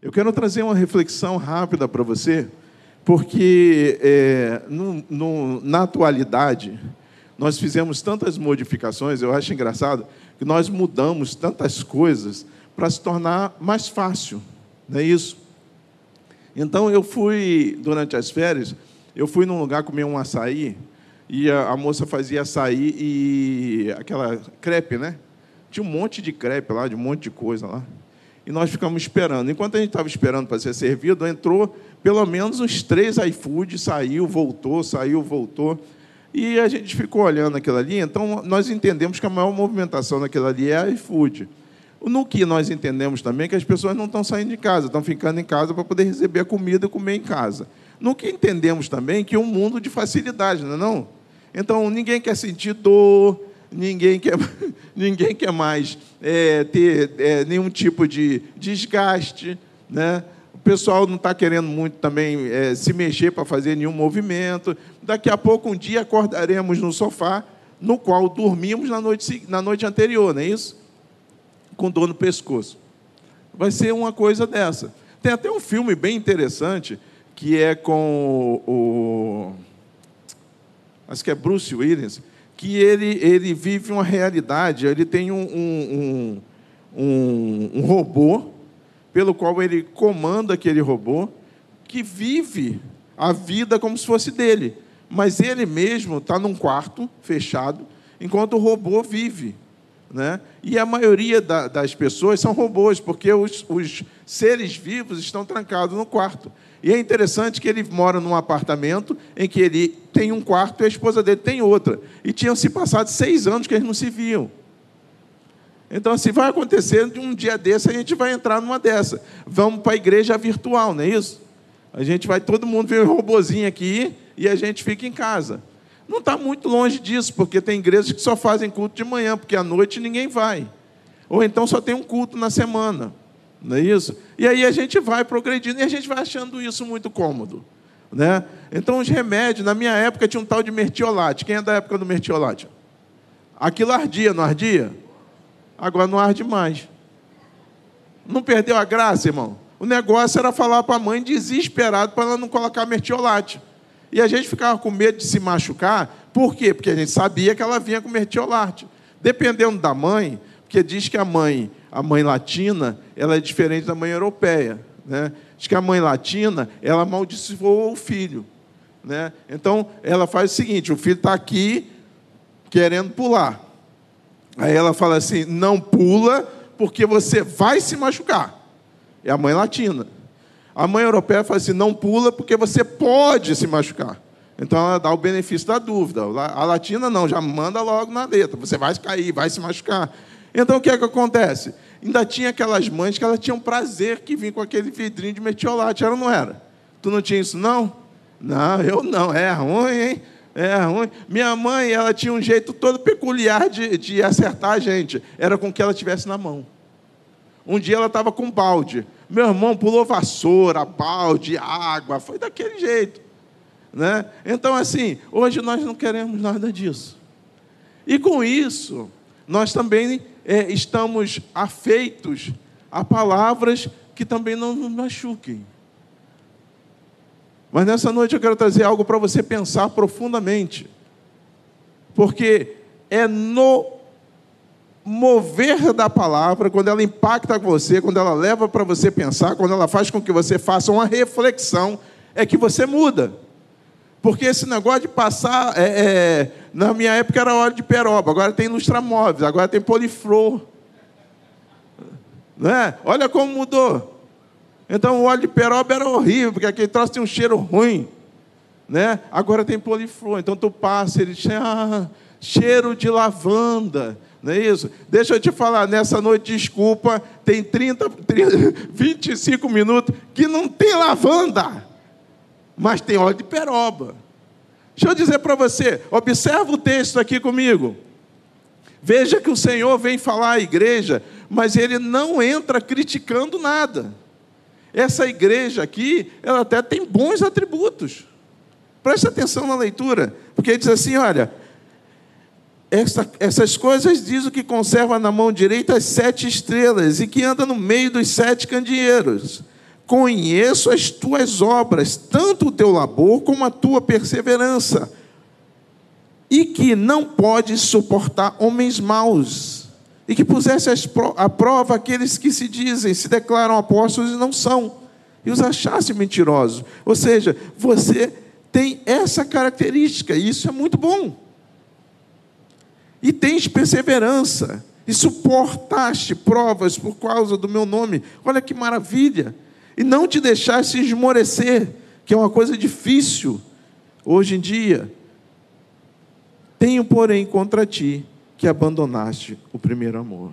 Eu quero trazer uma reflexão rápida para você, porque é, no, no, na atualidade nós fizemos tantas modificações, eu acho engraçado, que nós mudamos tantas coisas para se tornar mais fácil, não é isso? Então eu fui, durante as férias, eu fui num lugar comer um açaí, e a, a moça fazia açaí e aquela crepe, né? Tinha um monte de crepe lá, de um monte de coisa lá e nós ficamos esperando. Enquanto a gente estava esperando para ser servido, entrou pelo menos uns três iFood, saiu, voltou, saiu, voltou. E a gente ficou olhando aquilo ali, então nós entendemos que a maior movimentação daquilo ali é iFood. No que nós entendemos também é que as pessoas não estão saindo de casa, estão ficando em casa para poder receber a comida e comer em casa. No que entendemos também que é um mundo de facilidade, não é não? Então ninguém quer sentir dor, ninguém quer, ninguém quer mais é, ter é, nenhum tipo de desgaste. Né? O pessoal não está querendo muito também é, se mexer para fazer nenhum movimento. Daqui a pouco, um dia, acordaremos no sofá, no qual dormimos na noite, na noite anterior, não é isso? Com dor no pescoço. Vai ser uma coisa dessa. Tem até um filme bem interessante, que é com o. Acho que é Bruce Willis, que ele, ele vive uma realidade, ele tem um, um, um, um robô, pelo qual ele comanda aquele robô, que vive a vida como se fosse dele. Mas ele mesmo está num quarto fechado, enquanto o robô vive. Né? E a maioria da, das pessoas são robôs, porque os, os seres vivos estão trancados no quarto. E é interessante que ele mora num apartamento em que ele tem um quarto e a esposa dele tem outra. E tinham se passado seis anos que eles não se viam. Então, assim, vai acontecer de um dia desse, a gente vai entrar numa dessa. Vamos para a igreja virtual, não é isso? A gente vai, todo mundo ver um robozinho aqui e a gente fica em casa. Não está muito longe disso, porque tem igrejas que só fazem culto de manhã, porque à noite ninguém vai. Ou então só tem um culto na semana. Não é isso? E aí a gente vai progredindo e a gente vai achando isso muito cômodo. Né? Então, os remédios, na minha época tinha um tal de mertiolate. Quem é da época do mertiolate? Aquilo ardia, não ardia? Agora não arde mais. Não perdeu a graça, irmão? O negócio era falar para a mãe desesperado para ela não colocar mertiolate. E a gente ficava com medo de se machucar. Por quê? Porque a gente sabia que ela vinha com mertiolate. Dependendo da mãe, porque diz que a mãe a mãe latina ela é diferente da mãe europeia. Né? Diz que a mãe latina ela amaldiçoou o filho. Né? Então ela faz o seguinte: o filho está aqui querendo pular. Aí ela fala assim: não pula, porque você vai se machucar. É a mãe latina. A mãe europeia fala assim: não pula, porque você pode se machucar. Então ela dá o benefício da dúvida. A latina não, já manda logo na letra: você vai cair, vai se machucar. Então o que é que acontece? Ainda tinha aquelas mães que elas tinham prazer que vinham com aquele vidrinho de metiolate, ou não era? Tu não tinha isso, não? Não, eu não, é ruim, hein? É ruim. Minha mãe, ela tinha um jeito todo peculiar de, de acertar a gente. Era com o que ela tivesse na mão. Um dia ela estava com balde. Meu irmão pulou vassoura, balde, água, foi daquele jeito. Né? Então, assim, hoje nós não queremos nada disso. E com isso, nós também é, estamos afeitos a palavras que também não nos machuquem. Mas nessa noite eu quero trazer algo para você pensar profundamente. Porque é no mover da palavra, quando ela impacta você, quando ela leva para você pensar, quando ela faz com que você faça uma reflexão, é que você muda. Porque esse negócio de passar, é, é, na minha época era óleo de peroba, agora tem lustramóveis, agora tem poliflor. Não é? Olha como mudou. Então o óleo de peroba era horrível, porque aquele troço tinha um cheiro ruim. Né? Agora tem poliflor. Então tu passa, ele tinha ah, cheiro de lavanda. Não é isso? Deixa eu te falar, nessa noite, desculpa, tem 30, 30 25 minutos que não tem lavanda mas tem óleo de peroba. Deixa eu dizer para você, observa o texto aqui comigo. Veja que o Senhor vem falar à igreja, mas ele não entra criticando nada. Essa igreja aqui, ela até tem bons atributos. Preste atenção na leitura, porque ele diz assim: olha, essa, essas coisas diz o que conserva na mão direita as sete estrelas e que anda no meio dos sete candeeiros. conheço as tuas obras, tanto o teu labor como a tua perseverança, e que não podes suportar homens maus, e que pusesse à prova aqueles que se dizem, se declaram apóstolos e não são, e os achasse mentirosos. Ou seja, você tem essa característica, e isso é muito bom. E tens perseverança, e suportaste provas por causa do meu nome. Olha que maravilha! e não te deixaste esmorecer, que é uma coisa difícil hoje em dia. Tenho, porém, contra ti que abandonaste o primeiro amor.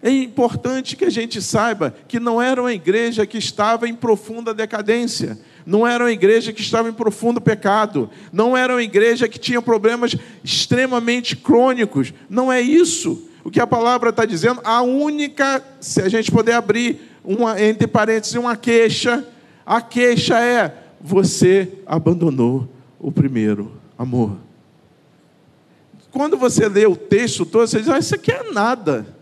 É importante que a gente saiba que não era uma igreja que estava em profunda decadência, não era uma igreja que estava em profundo pecado, não era uma igreja que tinha problemas extremamente crônicos, não é isso. O que a palavra está dizendo, a única, se a gente puder abrir uma, entre parênteses, uma queixa. A queixa é: você abandonou o primeiro amor. Quando você lê o texto todo, você diz: ah, isso aqui é nada.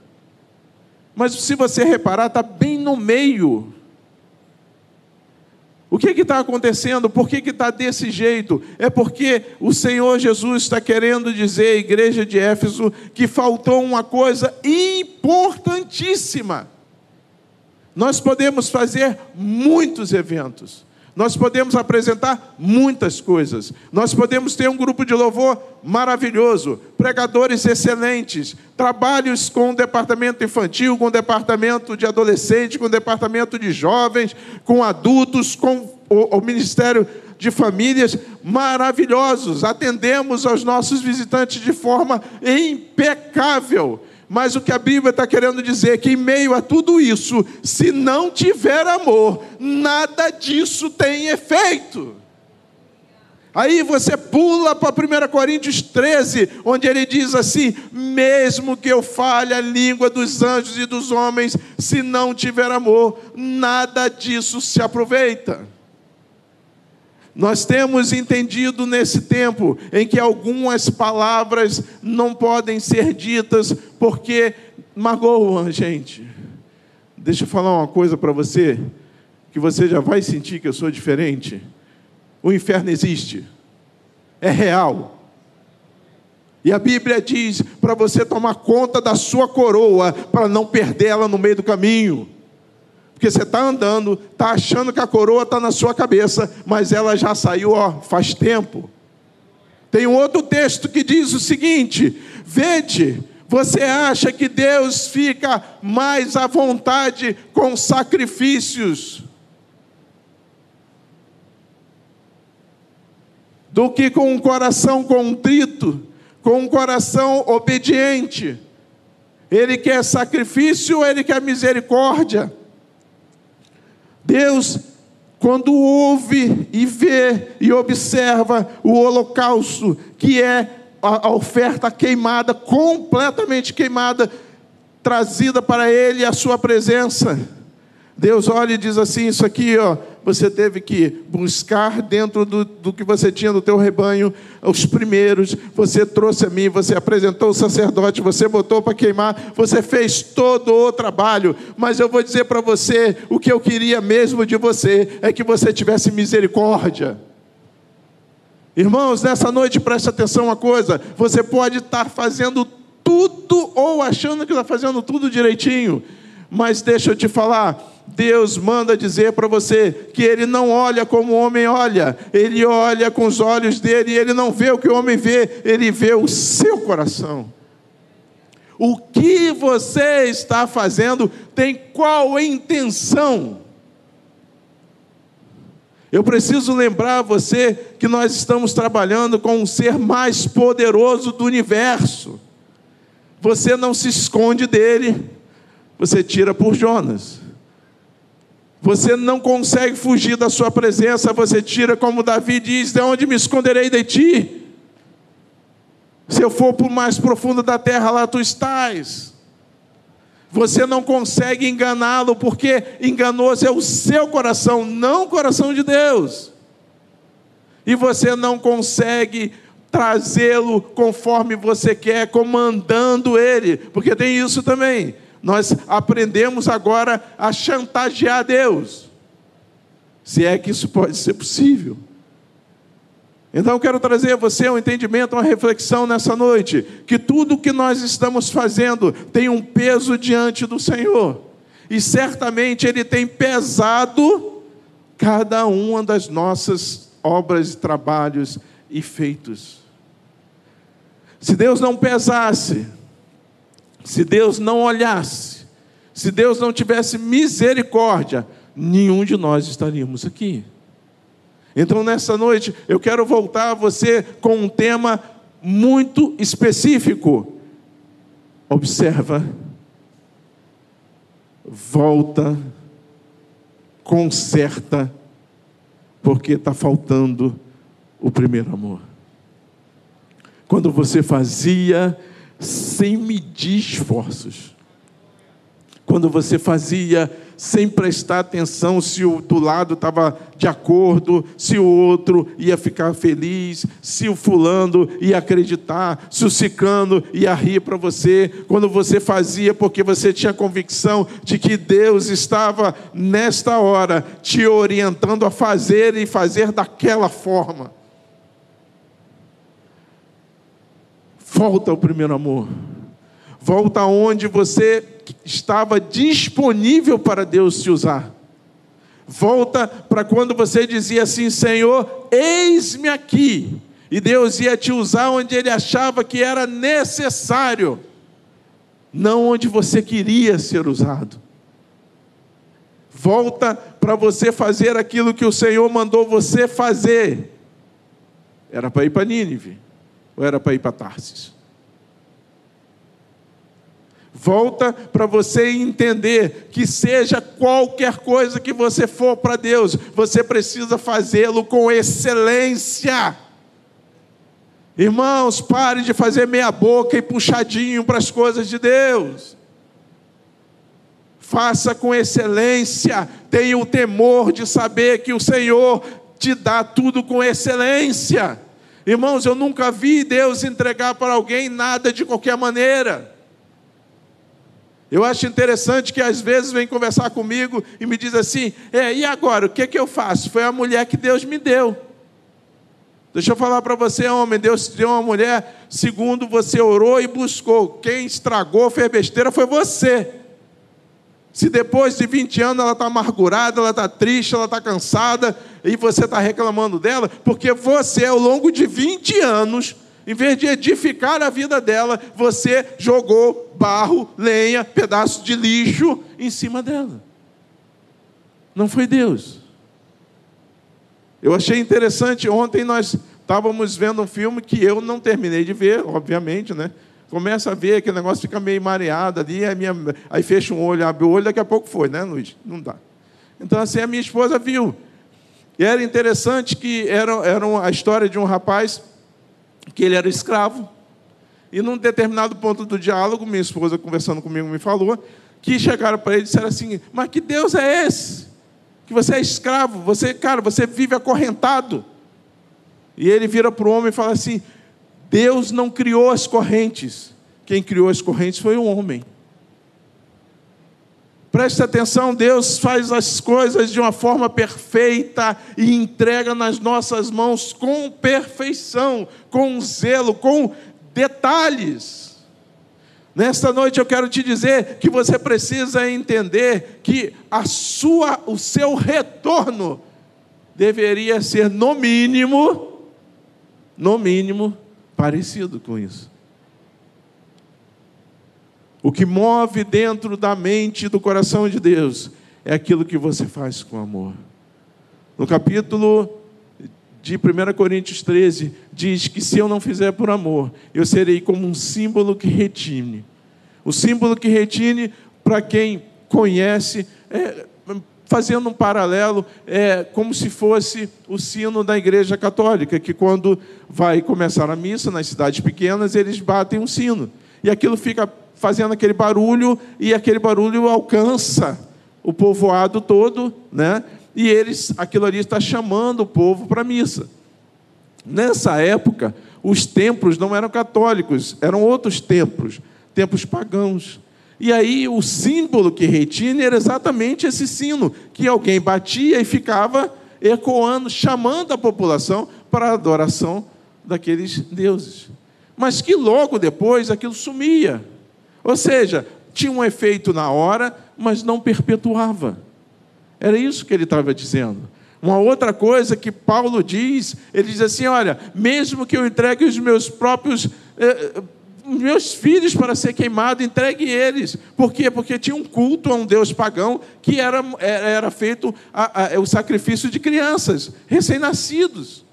Mas se você reparar, está bem no meio. O que está acontecendo? Por que está desse jeito? É porque o Senhor Jesus está querendo dizer à igreja de Éfeso que faltou uma coisa importantíssima. Nós podemos fazer muitos eventos. Nós podemos apresentar muitas coisas. Nós podemos ter um grupo de louvor maravilhoso, pregadores excelentes, trabalhos com o departamento infantil, com o departamento de adolescente, com o departamento de jovens, com adultos, com o, o ministério de famílias maravilhosos. Atendemos aos nossos visitantes de forma impecável. Mas o que a Bíblia está querendo dizer é que, em meio a tudo isso, se não tiver amor, nada disso tem efeito. Aí você pula para 1 Coríntios 13, onde ele diz assim: Mesmo que eu fale a língua dos anjos e dos homens, se não tiver amor, nada disso se aproveita. Nós temos entendido nesse tempo em que algumas palavras não podem ser ditas porque magoam a gente. Deixa eu falar uma coisa para você, que você já vai sentir que eu sou diferente. O inferno existe, é real. E a Bíblia diz para você tomar conta da sua coroa, para não perdê-la no meio do caminho. Porque você está andando, está achando que a coroa está na sua cabeça, mas ela já saiu ó, faz tempo. Tem um outro texto que diz o seguinte: Vede, você acha que Deus fica mais à vontade com sacrifícios do que com um coração contrito, com um coração obediente? Ele quer sacrifício, ele quer misericórdia. Deus, quando ouve e vê e observa o holocausto, que é a, oferta queimada, completamente queimada, trazida para Ele a sua presença, Deus olha e diz assim: Isso aqui, ó, você teve que buscar dentro do, do que você tinha no teu rebanho, os primeiros, você trouxe a mim, você apresentou o sacerdote, você botou para queimar, você fez todo o trabalho, mas eu vou dizer para você: o que eu queria mesmo de você é que você tivesse misericórdia. Irmãos, nessa noite preste atenção uma coisa: você pode estar fazendo tudo ou achando que está fazendo tudo direitinho, mas deixa eu te falar Deus manda dizer para você que Ele não olha como o homem olha, Ele olha com os olhos dele e Ele não vê o que o homem vê, Ele vê o seu coração. O que você está fazendo tem qual intenção? Eu preciso lembrar você que nós estamos trabalhando com um ser mais poderoso do universo. Você não se esconde dele, você tira por Jonas. Você não consegue fugir da sua presença, você tira, como Davi diz: De onde me esconderei de ti? Se eu for para o mais profundo da terra, lá tu estás. Você não consegue enganá-lo, porque enganoso é o seu coração, não o coração de Deus. E você não consegue trazê-lo conforme você quer, comandando ele, porque tem isso também. Nós aprendemos agora a chantagear Deus. Se é que isso pode ser possível. Então quero trazer a você um entendimento, uma reflexão nessa noite, que tudo que nós estamos fazendo tem um peso diante do Senhor. E certamente ele tem pesado cada uma das nossas obras, trabalhos e feitos. Se Deus não pesasse, se Deus não olhasse, se Deus não tivesse misericórdia, nenhum de nós estaríamos aqui. Então, nessa noite, eu quero voltar a você com um tema muito específico. Observa, volta, conserta, porque está faltando o primeiro amor. Quando você fazia sem medir esforços, quando você fazia sem prestar atenção se o do lado estava de acordo, se o outro ia ficar feliz, se o fulano ia acreditar, se o cicano ia rir para você, quando você fazia porque você tinha convicção de que Deus estava nesta hora te orientando a fazer e fazer daquela forma. Volta ao primeiro amor. Volta aonde você estava disponível para Deus te usar. Volta para quando você dizia assim: Senhor, eis-me aqui. E Deus ia te usar onde Ele achava que era necessário, não onde você queria ser usado. Volta para você fazer aquilo que o Senhor mandou você fazer. Era para ir para Nínive, ou era para ir para Tarsis? Volta para você entender que seja qualquer coisa que você for para Deus, você precisa fazê-lo com excelência. Irmãos, pare de fazer meia boca e puxadinho para as coisas de Deus. Faça com excelência, tenha o temor de saber que o Senhor te dá tudo com excelência. Irmãos, eu nunca vi Deus entregar para alguém nada de qualquer maneira. Eu acho interessante que às vezes vem conversar comigo e me diz assim: é, e agora? O que, que eu faço? Foi a mulher que Deus me deu. Deixa eu falar para você, homem: Deus te deu uma mulher segundo você orou e buscou. Quem estragou, fez besteira foi você. Se depois de 20 anos ela está amargurada, ela está triste, ela está cansada, e você está reclamando dela, porque você, ao longo de 20 anos, em vez de edificar a vida dela, você jogou barro, lenha, pedaço de lixo em cima dela. Não foi Deus. Eu achei interessante, ontem nós estávamos vendo um filme que eu não terminei de ver, obviamente, né? Começa a ver, aquele negócio fica meio mareado ali, aí, minha, aí fecha um olho, abre o olho, daqui a pouco foi, né, Luiz? Não dá. Então, assim, a minha esposa viu. E era interessante que era, era a história de um rapaz que ele era escravo. E num determinado ponto do diálogo, minha esposa conversando comigo me falou que chegaram para ele e disseram assim: Mas que Deus é esse? Que você é escravo, você, cara, você vive acorrentado. E ele vira para o homem e fala assim: Deus não criou as correntes, quem criou as correntes foi o homem. Preste atenção, Deus faz as coisas de uma forma perfeita e entrega nas nossas mãos com perfeição, com zelo, com detalhes. Nesta noite eu quero te dizer que você precisa entender que a sua, o seu retorno deveria ser no mínimo, no mínimo parecido com isso. O que move dentro da mente e do coração de Deus é aquilo que você faz com amor. No capítulo de 1 Coríntios 13, diz que se eu não fizer por amor, eu serei como um símbolo que retine. O símbolo que retine, para quem conhece, é, fazendo um paralelo, é como se fosse o sino da igreja católica, que quando vai começar a missa nas cidades pequenas, eles batem um sino. E aquilo fica fazendo aquele barulho e aquele barulho alcança o povoado todo, né? E eles, aquilo ali está chamando o povo para a missa. Nessa época, os templos não eram católicos, eram outros templos, templos pagãos. E aí o símbolo que retina era exatamente esse sino, que alguém batia e ficava ecoando, chamando a população para a adoração daqueles deuses. Mas que logo depois aquilo sumia. Ou seja, tinha um efeito na hora, mas não perpetuava. Era isso que ele estava dizendo. Uma outra coisa que Paulo diz, ele diz assim: olha, mesmo que eu entregue os meus próprios eh, meus filhos para ser queimado, entregue eles. Por quê? Porque tinha um culto a um Deus pagão que era, era feito a, a, o sacrifício de crianças, recém-nascidos.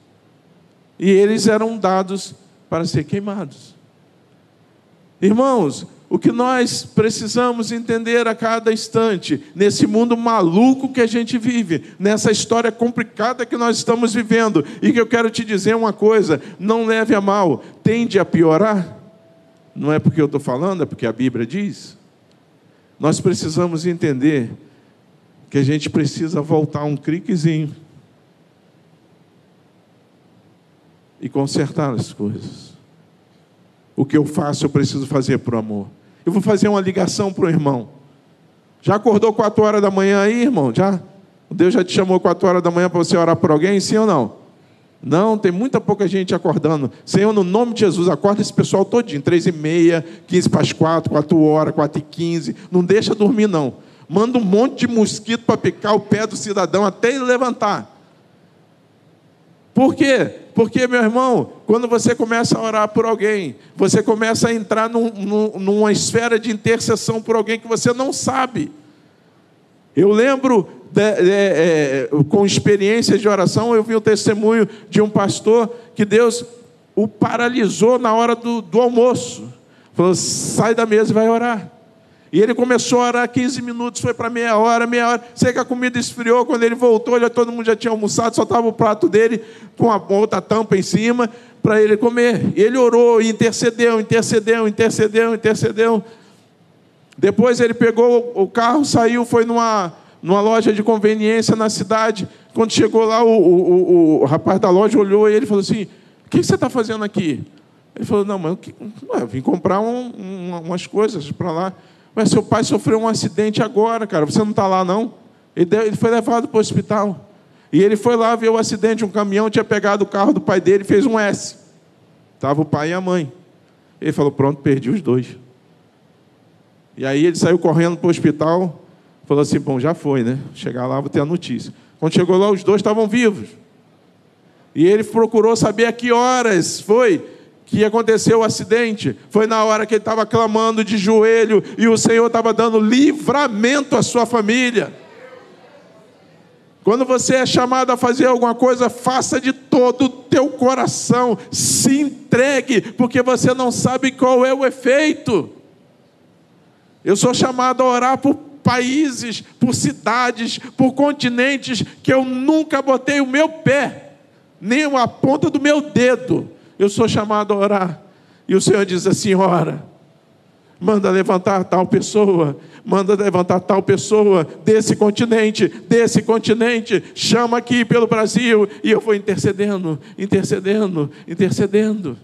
E eles eram dados para ser queimados. Irmãos, o que nós precisamos entender a cada instante, nesse mundo maluco que a gente vive, nessa história complicada que nós estamos vivendo, e que eu quero te dizer uma coisa: não leve a mal, tende a piorar. Não é porque eu estou falando, é porque a Bíblia diz. Nós precisamos entender que a gente precisa voltar um criquezinho e consertar as coisas. O que eu faço, eu preciso fazer por amor. Eu vou fazer uma ligação para o irmão. Já acordou quatro horas da manhã aí, irmão? Já? Deus já te chamou quatro horas da manhã para você orar por alguém, sim ou não? Não, tem muita pouca gente acordando. Senhor, no nome de Jesus, acorda esse pessoal todinho. Três e meia, quinze para as quatro, quatro horas, quatro e quinze. Não deixa dormir, não. Manda um monte de mosquito para picar o pé do cidadão até ele levantar. Por quê? Porque, meu irmão, quando você começa a orar por alguém, você começa a entrar num, num, numa esfera de intercessão por alguém que você não sabe. Eu lembro de, de, é, com experiências de oração, eu vi o testemunho de um pastor que Deus o paralisou na hora do, do almoço. Falou: sai da mesa e vai orar. E ele começou a orar 15 minutos, foi para meia hora, meia hora. Sei que a comida esfriou, quando ele voltou, já todo mundo já tinha almoçado, só estava o prato dele com a outra tampa em cima para ele comer. E ele orou, intercedeu, intercedeu, intercedeu, intercedeu. Depois ele pegou o carro, saiu, foi numa numa loja de conveniência na cidade. Quando chegou lá, o, o, o rapaz da loja olhou e ele falou assim: O que você está fazendo aqui? Ele falou: Não, mas eu vim comprar um, um, umas coisas para lá. Mas seu pai sofreu um acidente agora, cara. Você não está lá, não? Ele, deu, ele foi levado para o hospital. E ele foi lá ver o acidente. Um caminhão tinha pegado o carro do pai dele e fez um S. Estava o pai e a mãe. Ele falou: Pronto, perdi os dois. E aí ele saiu correndo para o hospital falou assim: bom, já foi, né? Chegar lá, vou ter a notícia. Quando chegou lá, os dois estavam vivos. E ele procurou saber a que horas foi que aconteceu o acidente. Foi na hora que ele estava clamando de joelho e o Senhor estava dando livramento à sua família. Quando você é chamado a fazer alguma coisa, faça de todo o teu coração, se entregue, porque você não sabe qual é o efeito. Eu sou chamado a orar por países, por cidades, por continentes que eu nunca botei o meu pé, nem a ponta do meu dedo. Eu sou chamado a orar. E o Senhor diz assim: ora, manda levantar tal pessoa, manda levantar tal pessoa desse continente, desse continente, chama aqui pelo Brasil, e eu vou intercedendo, intercedendo, intercedendo.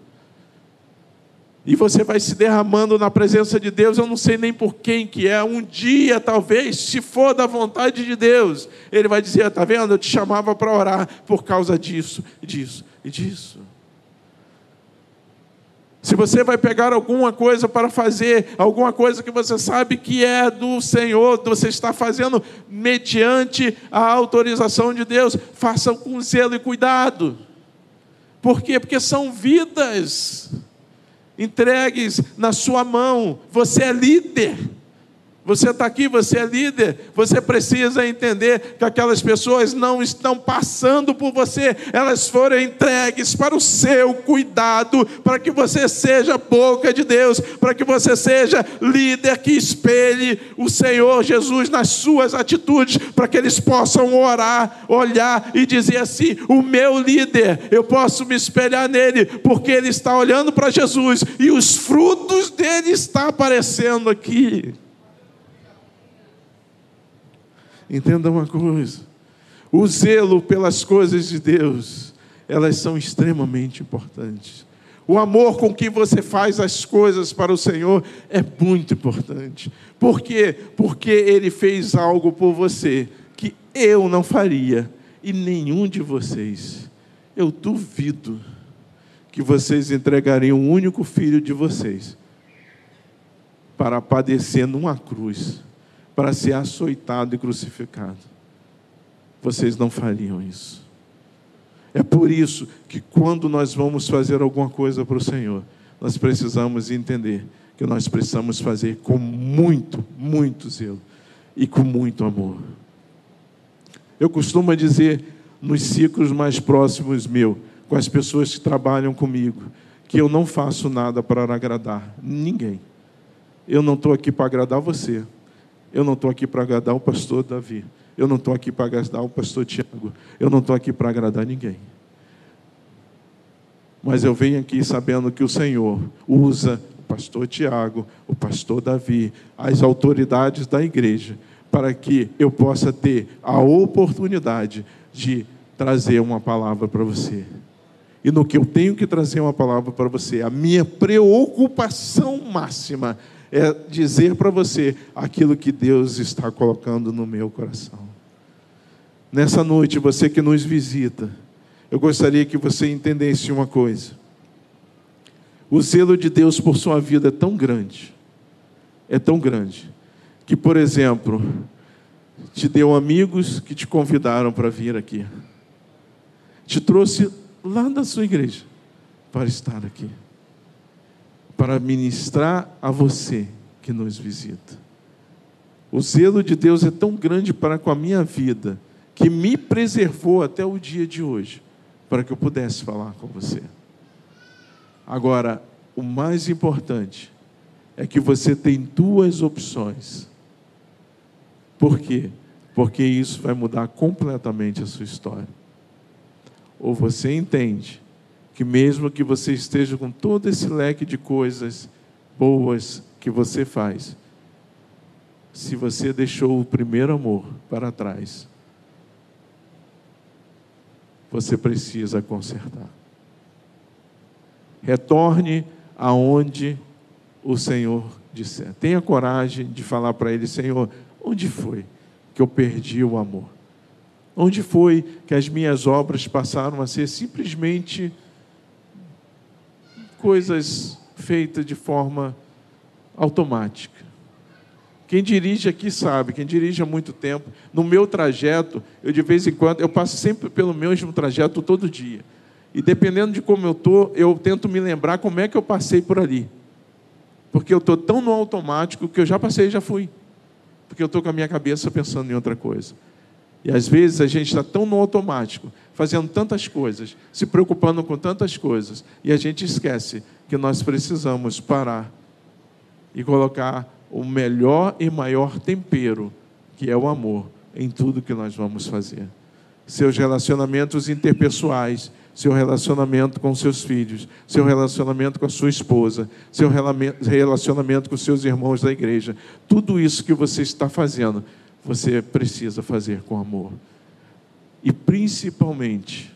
E você vai se derramando na presença de Deus, eu não sei nem por quem que é. Um dia, talvez, se for da vontade de Deus, Ele vai dizer: está vendo? Eu te chamava para orar por causa disso, disso e disso. Se você vai pegar alguma coisa para fazer, alguma coisa que você sabe que é do Senhor, você está fazendo mediante a autorização de Deus, faça com zelo e cuidado. Por quê? Porque são vidas entregues na sua mão. Você é líder. Você está aqui, você é líder, você precisa entender que aquelas pessoas não estão passando por você, elas foram entregues para o seu cuidado, para que você seja boca de Deus, para que você seja líder que espelhe o Senhor Jesus nas suas atitudes, para que eles possam orar, olhar e dizer assim: o meu líder, eu posso me espelhar nele, porque ele está olhando para Jesus e os frutos dele estão aparecendo aqui. Entenda uma coisa: o zelo pelas coisas de Deus, elas são extremamente importantes. O amor com que você faz as coisas para o Senhor é muito importante. Por quê? Porque Ele fez algo por você que eu não faria e nenhum de vocês. Eu duvido que vocês entregariam o único filho de vocês para padecer numa cruz, para ser açoitado e crucificado. Vocês não fariam isso. É por isso que quando nós vamos fazer alguma coisa para o Senhor, nós precisamos entender que nós precisamos fazer com muito, muito zelo e com muito amor. Eu costumo dizer nos ciclos mais próximos meu, com as pessoas que trabalham comigo, que eu não faço nada para agradar ninguém. Eu não estou aqui para agradar você. Eu não estou aqui para agradar o pastor Davi. Eu não estou aqui para agradar o pastor Tiago. Eu não estou aqui para agradar ninguém. Mas eu venho aqui sabendo que o Senhor usa o pastor Tiago, o pastor Davi, as autoridades da igreja, para que eu possa ter a oportunidade de trazer uma palavra para você. E no que eu tenho que trazer uma palavra para você, a minha preocupação máxima é dizer para você aquilo que Deus está colocando no meu coração. Nessa noite, você que nos visita, eu gostaria que você entendesse uma coisa. O zelo de Deus por sua vida é tão grande, é tão grande, que, por exemplo, te deu amigos que te convidaram para vir aqui, te trouxe lá da sua igreja para estar aqui para ministrar a você que nos visita. O zelo de Deus é tão grande para com a minha vida que me preservou até o dia de hoje, para que eu pudesse falar com você. Agora, o mais importante é que você tem duas opções. Por quê? Porque isso vai mudar completamente a sua história. Ou você entende que mesmo que você esteja com todo esse leque de coisas boas que você faz, se você deixou o primeiro amor para trás, você precisa consertar. Retorne aonde o Senhor disser. Tenha coragem de falar para Ele: Senhor, onde foi que eu perdi o amor? Onde foi que as minhas obras passaram a ser simplesmente coisas feitas de forma automática. Quem dirige aqui sabe, quem dirige há muito tempo, no meu trajeto, eu de vez em quando, eu passo sempre pelo mesmo trajeto todo dia. E dependendo de como eu estou, eu tento me lembrar como é que eu passei por ali. Porque eu estou tão no automático que eu já passei e já fui. Porque eu estou com a minha cabeça pensando em outra coisa. E às vezes a gente está tão no automático, fazendo tantas coisas, se preocupando com tantas coisas, e a gente esquece que nós precisamos parar e colocar o melhor e maior tempero, que é o amor, em tudo que nós vamos fazer. Seus relacionamentos interpessoais, seu relacionamento com seus filhos, seu relacionamento com a sua esposa, seu relacionamento com seus irmãos da igreja, tudo isso que você está fazendo você precisa fazer com amor. E principalmente,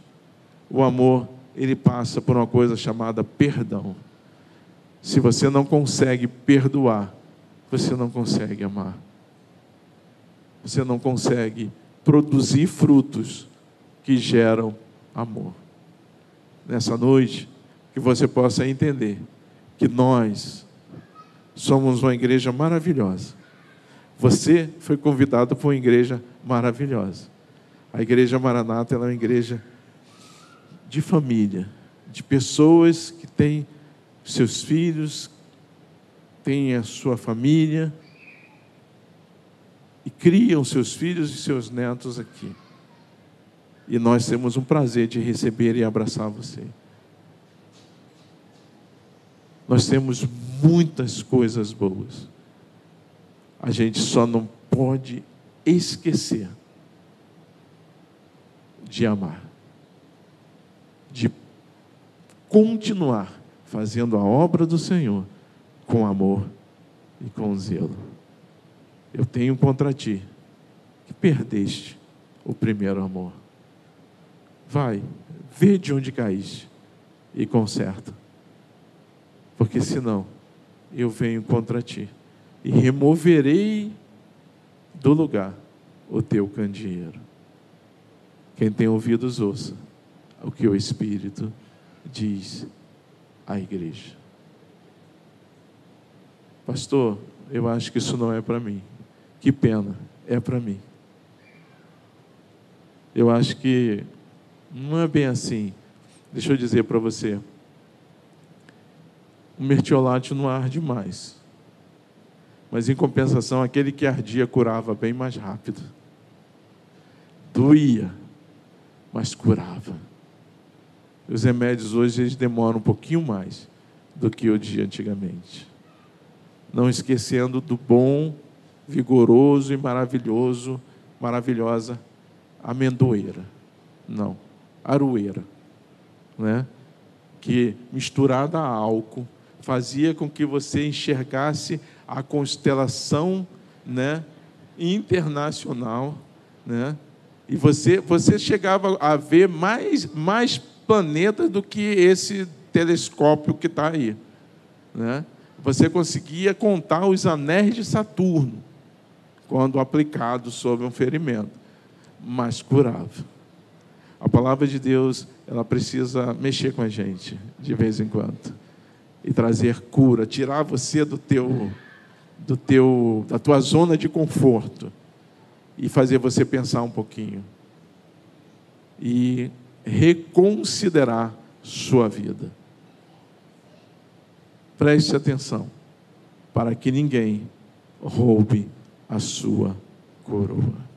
o amor, ele passa por uma coisa chamada perdão. Se você não consegue perdoar, você não consegue amar. Você não consegue produzir frutos que geram amor. Nessa noite, que você possa entender que nós somos uma igreja maravilhosa você foi convidado para uma igreja maravilhosa. A igreja Maranata é uma igreja de família, de pessoas que têm seus filhos, têm a sua família e criam seus filhos e seus netos aqui. E nós temos um prazer de receber e abraçar você. Nós temos muitas coisas boas a gente só não pode esquecer de amar, de continuar fazendo a obra do Senhor com amor e com zelo. Eu tenho contra ti que perdeste o primeiro amor. Vai, vê de onde caíste e conserta. porque senão eu venho contra ti e removerei do lugar o teu candeeiro. Quem tem ouvidos, ouça o que o Espírito diz à igreja. Pastor, eu acho que isso não é para mim. Que pena, é para mim. Eu acho que não é bem assim. Deixa eu dizer para você. O mertiolate não arde mais. Mas em compensação, aquele que ardia curava bem mais rápido. Doía, mas curava. Os remédios hoje eles demoram um pouquinho mais do que o dia antigamente. Não esquecendo do bom, vigoroso e maravilhoso, maravilhosa amendoeira. Não, aroeira, né? Que misturada a álcool fazia com que você enxergasse a constelação, né, internacional, né? E você você chegava a ver mais mais planetas do que esse telescópio que está aí, né? Você conseguia contar os anéis de Saturno quando aplicado sobre um ferimento, mas curava. A palavra de Deus, ela precisa mexer com a gente de vez em quando e trazer cura, tirar você do teu do teu da tua zona de conforto e fazer você pensar um pouquinho e reconsiderar sua vida. Preste atenção para que ninguém roube a sua coroa.